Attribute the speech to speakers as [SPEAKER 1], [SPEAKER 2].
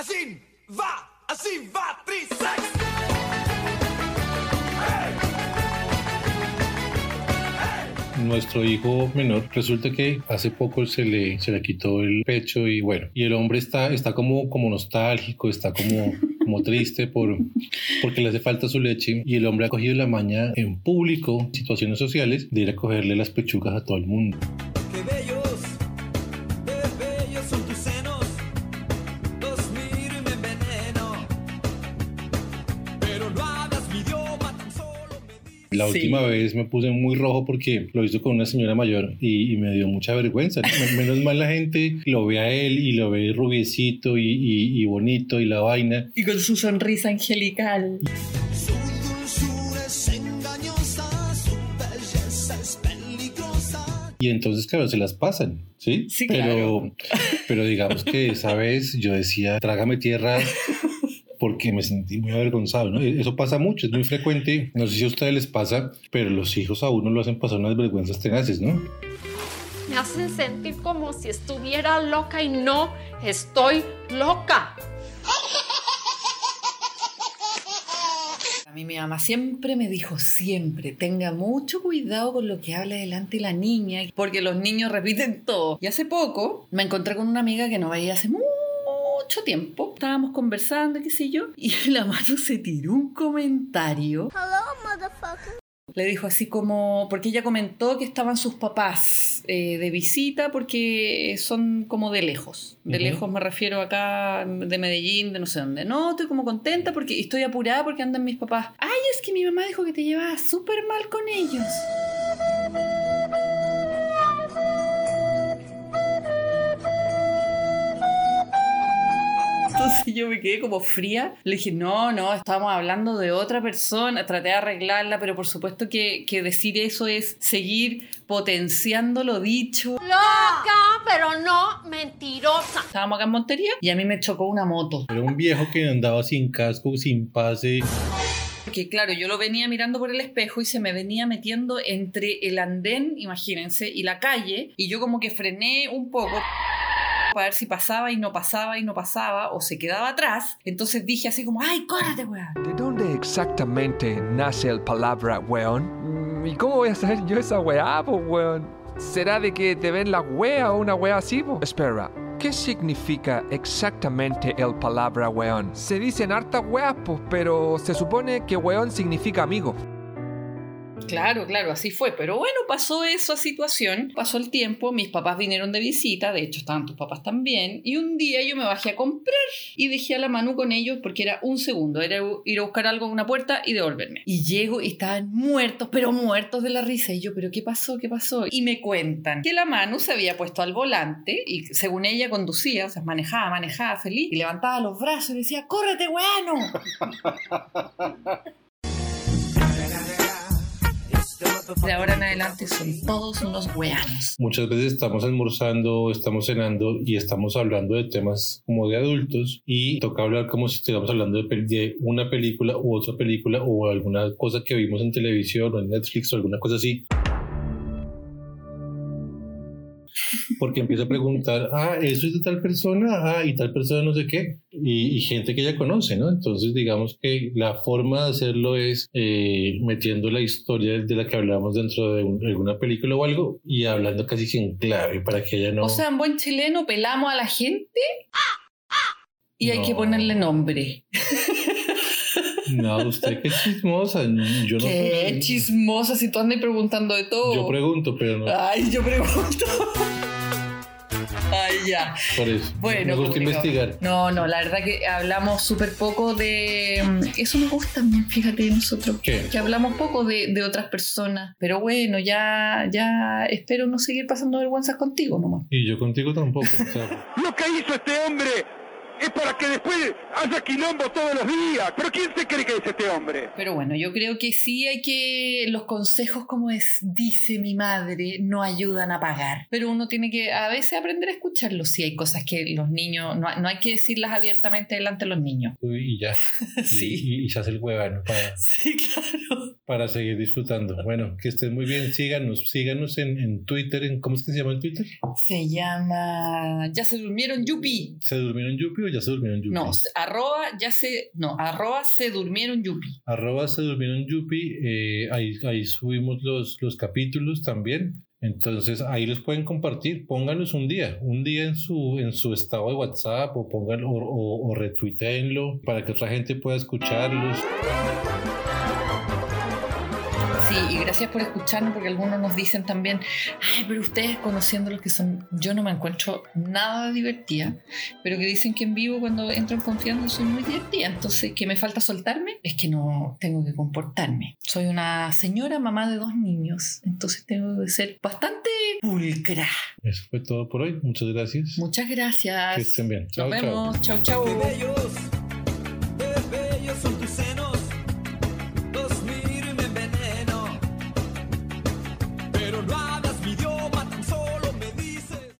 [SPEAKER 1] Así va, así va, trisex.
[SPEAKER 2] nuestro hijo menor resulta que hace poco se le, se le quitó el pecho y bueno, y el hombre está, está como, como nostálgico, está como, como triste por, porque le hace falta su leche y el hombre ha cogido la maña en público, situaciones sociales, de ir a cogerle las pechugas a todo el mundo.
[SPEAKER 1] Qué bellos, Pero no hablas mi idioma, tan solo me dices.
[SPEAKER 2] La
[SPEAKER 3] Sí.
[SPEAKER 2] última vez me puse muy rojo porque lo hizo con una señora mayor y, y me dio mucha vergüenza. Men- Menos mal la gente lo ve a él y lo ve rubiecito y, y- y bonito y la vaina.
[SPEAKER 3] Y con su sonrisa angelical.
[SPEAKER 2] Y entonces, claro, se las pasan, ¿sí?
[SPEAKER 3] Sí,
[SPEAKER 2] pero,
[SPEAKER 3] claro.
[SPEAKER 2] pero digamos que esa vez yo decía, trágame tierra porque me sentí muy avergonzado, ¿no? Eso pasa mucho, es muy frecuente. No sé si a ustedes les pasa, pero los hijos a uno lo hacen pasar unas vergüenzas tenaces, ¿no?
[SPEAKER 4] Me hacen sentir como si estuviera loca y no estoy loca.
[SPEAKER 3] A mí mi mamá siempre me dijo, siempre, tenga mucho cuidado con lo que habla delante de la niña, porque los niños repiten todo. Y hace poco me encontré con una amiga que no veía hace mucho tiempo. Estábamos conversando, qué sé yo, y la mano se tiró un comentario. Le dijo así como, porque ella comentó que estaban sus papás eh, de visita porque son como de lejos. De lejos me refiero acá de Medellín, de no sé dónde. No, estoy como contenta porque estoy apurada porque andan mis papás. Ay, es que mi mamá dijo que te llevabas súper mal con ellos. Entonces yo me quedé como fría. Le dije, no, no, estábamos hablando de otra persona. Traté de arreglarla, pero por supuesto que, que decir eso es seguir potenciando lo dicho.
[SPEAKER 4] Loca, pero no mentirosa.
[SPEAKER 3] Estábamos acá en Montería y a mí me chocó una moto.
[SPEAKER 2] Era un viejo que andaba sin casco, sin pase.
[SPEAKER 3] Que claro, yo lo venía mirando por el espejo y se me venía metiendo entre el andén, imagínense, y la calle. Y yo como que frené un poco para ver si pasaba y no pasaba y no pasaba o se quedaba atrás. Entonces dije así como, ¡ay, córrete, weón!
[SPEAKER 5] ¿De dónde exactamente nace el palabra weón? Mm, ¿Y cómo voy a saber yo esa weá, weón? ¿Será de que te ven la wea o una wea así, po? Espera, ¿qué significa exactamente el palabra weón? Se dicen hartas weas, pues, pero se supone que weón significa amigo.
[SPEAKER 3] Claro, claro, así fue. Pero bueno, pasó esa situación, pasó el tiempo, mis papás vinieron de visita, de hecho estaban tus papás también, y un día yo me bajé a comprar y dejé a la Manu con ellos porque era un segundo, era ir a buscar algo a una puerta y devolverme. Y llego y estaban muertos, pero muertos de la risa. Y yo, ¿pero qué pasó? ¿Qué pasó? Y me cuentan que la Manu se había puesto al volante y según ella conducía, o sea, manejaba, manejaba feliz, y levantaba los brazos y decía, ¡córrete, weano! De ahora en adelante son todos unos weanos.
[SPEAKER 2] Muchas veces estamos almorzando, estamos cenando y estamos hablando de temas como de adultos y toca hablar como si estuviéramos hablando de, de una película u otra película o alguna cosa que vimos en televisión o en Netflix o alguna cosa así. Porque empieza a preguntar, ah, eso es de tal persona, ah, y tal persona no sé qué, y, y gente que ella conoce, ¿no? Entonces, digamos que la forma de hacerlo es eh, metiendo la historia de la que hablamos dentro de un- alguna película o algo y hablando casi sin clave para que ella no...
[SPEAKER 3] O sea, en buen chileno pelamos a la gente y hay
[SPEAKER 2] No.
[SPEAKER 3] que ponerle nombre.
[SPEAKER 2] No, usted qué chismosa, yo no...
[SPEAKER 3] Qué chismosa si tú andas preguntando de todo.
[SPEAKER 2] Yo pregunto, pero no,
[SPEAKER 3] Ay, yo pregunto. Ay, ya.
[SPEAKER 2] por eso.
[SPEAKER 3] Bueno,
[SPEAKER 2] me gusta investigar.
[SPEAKER 3] No, no, la verdad que hablamos súper poco de... mm, Eso me gusta también, fíjate, de nosotros.
[SPEAKER 2] ¿Qué?
[SPEAKER 3] Que hablamos poco de, de otras personas. Pero bueno, ya, ya espero no seguir pasando vergüenzas contigo nomás.
[SPEAKER 2] Y yo contigo tampoco. o sea,
[SPEAKER 6] Lo que hizo este hombre es para que después haya quilombo todos los días. ¿Pero quién se cree que es este hombre?
[SPEAKER 3] Pero bueno, yo creo que sí hay que. Los consejos, como es, dice mi madre, no ayudan a pagar. Pero uno tiene que a veces aprender a escucharlos. Sí, hay cosas que los niños. No, no hay que decirlas abiertamente delante de los niños.
[SPEAKER 2] y ya. Y-
[SPEAKER 3] Sí.
[SPEAKER 2] Y, y se hace el huevano para,
[SPEAKER 3] Sí, claro.
[SPEAKER 2] Para seguir disfrutando. Bueno, que estén muy bien. Síganos, síganos en, en Twitter. En, ¿Cómo es que se llama en Twitter?
[SPEAKER 3] Se llama. Ya se durmieron, Yupi.
[SPEAKER 2] ¿Se durmieron Yupi o ya se durmieron Yupi.
[SPEAKER 3] No, arroba ya se, no, arroba se durmieron yupi.
[SPEAKER 2] Arroba se durmieron Yupi, eh, ahí, ahí subimos los, los capítulos también. Entonces ahí los pueden compartir, pónganlos un día, un día en su, en su estado de WhatsApp o pónganlo o, o, o retuiteenlo para que otra gente pueda escucharlos.
[SPEAKER 3] Sí, y gracias por escucharnos porque algunos nos dicen también, ay, pero ustedes conociendo los que son, yo no me encuentro nada divertida, pero que dicen que en vivo cuando entro en confianza soy muy divertida, entonces que me falta soltarme es que no tengo que comportarme. Soy una señora mamá de dos niños, entonces tengo que ser bastante pulcra.
[SPEAKER 2] Eso fue todo por hoy. Muchas gracias.
[SPEAKER 3] Muchas gracias.
[SPEAKER 2] Que estén bien. Chao,
[SPEAKER 3] Nos
[SPEAKER 2] chao.
[SPEAKER 3] vemos. Chau, chau.
[SPEAKER 1] Qué bellos, qué bellos son tus senos.